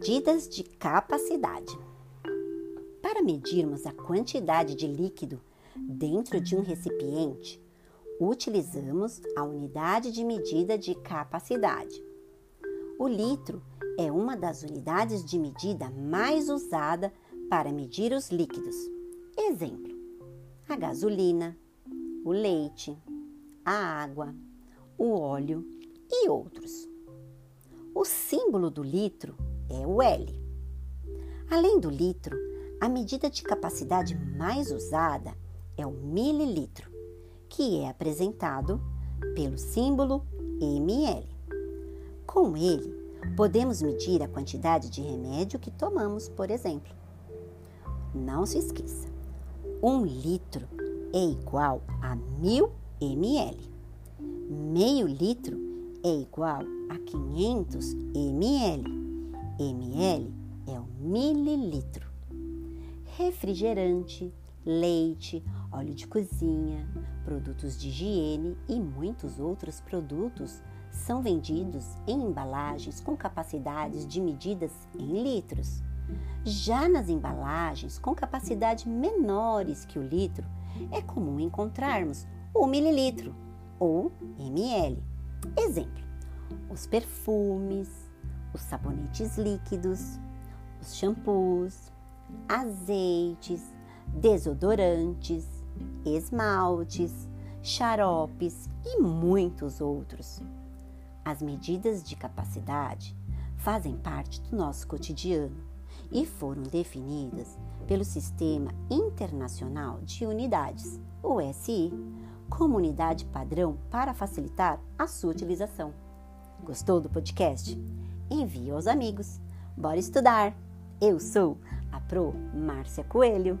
Medidas de capacidade. Para medirmos a quantidade de líquido dentro de um recipiente, utilizamos a unidade de medida de capacidade. O litro é uma das unidades de medida mais usada para medir os líquidos. Exemplo: a gasolina, o leite, a água, o óleo e outros. O símbolo do litro é o L. Além do litro, a medida de capacidade mais usada é o mililitro, que é apresentado pelo símbolo ml. Com ele, podemos medir a quantidade de remédio que tomamos, por exemplo. Não se esqueça, um litro é igual a mil ml. Meio litro é igual a 500 ml ml é o mililitro. Refrigerante, leite, óleo de cozinha, produtos de higiene e muitos outros produtos são vendidos em embalagens com capacidades de medidas em litros. Já nas embalagens com capacidade menores que o litro, é comum encontrarmos o mililitro ou ml. Exemplo: os perfumes, os sabonetes líquidos, os shampoos, azeites, desodorantes, esmaltes, xaropes e muitos outros. As medidas de capacidade fazem parte do nosso cotidiano e foram definidas pelo Sistema Internacional de Unidades, o SI, como unidade padrão para facilitar a sua utilização. Gostou do podcast? Envie aos amigos. Bora estudar! Eu sou a Pro Márcia Coelho.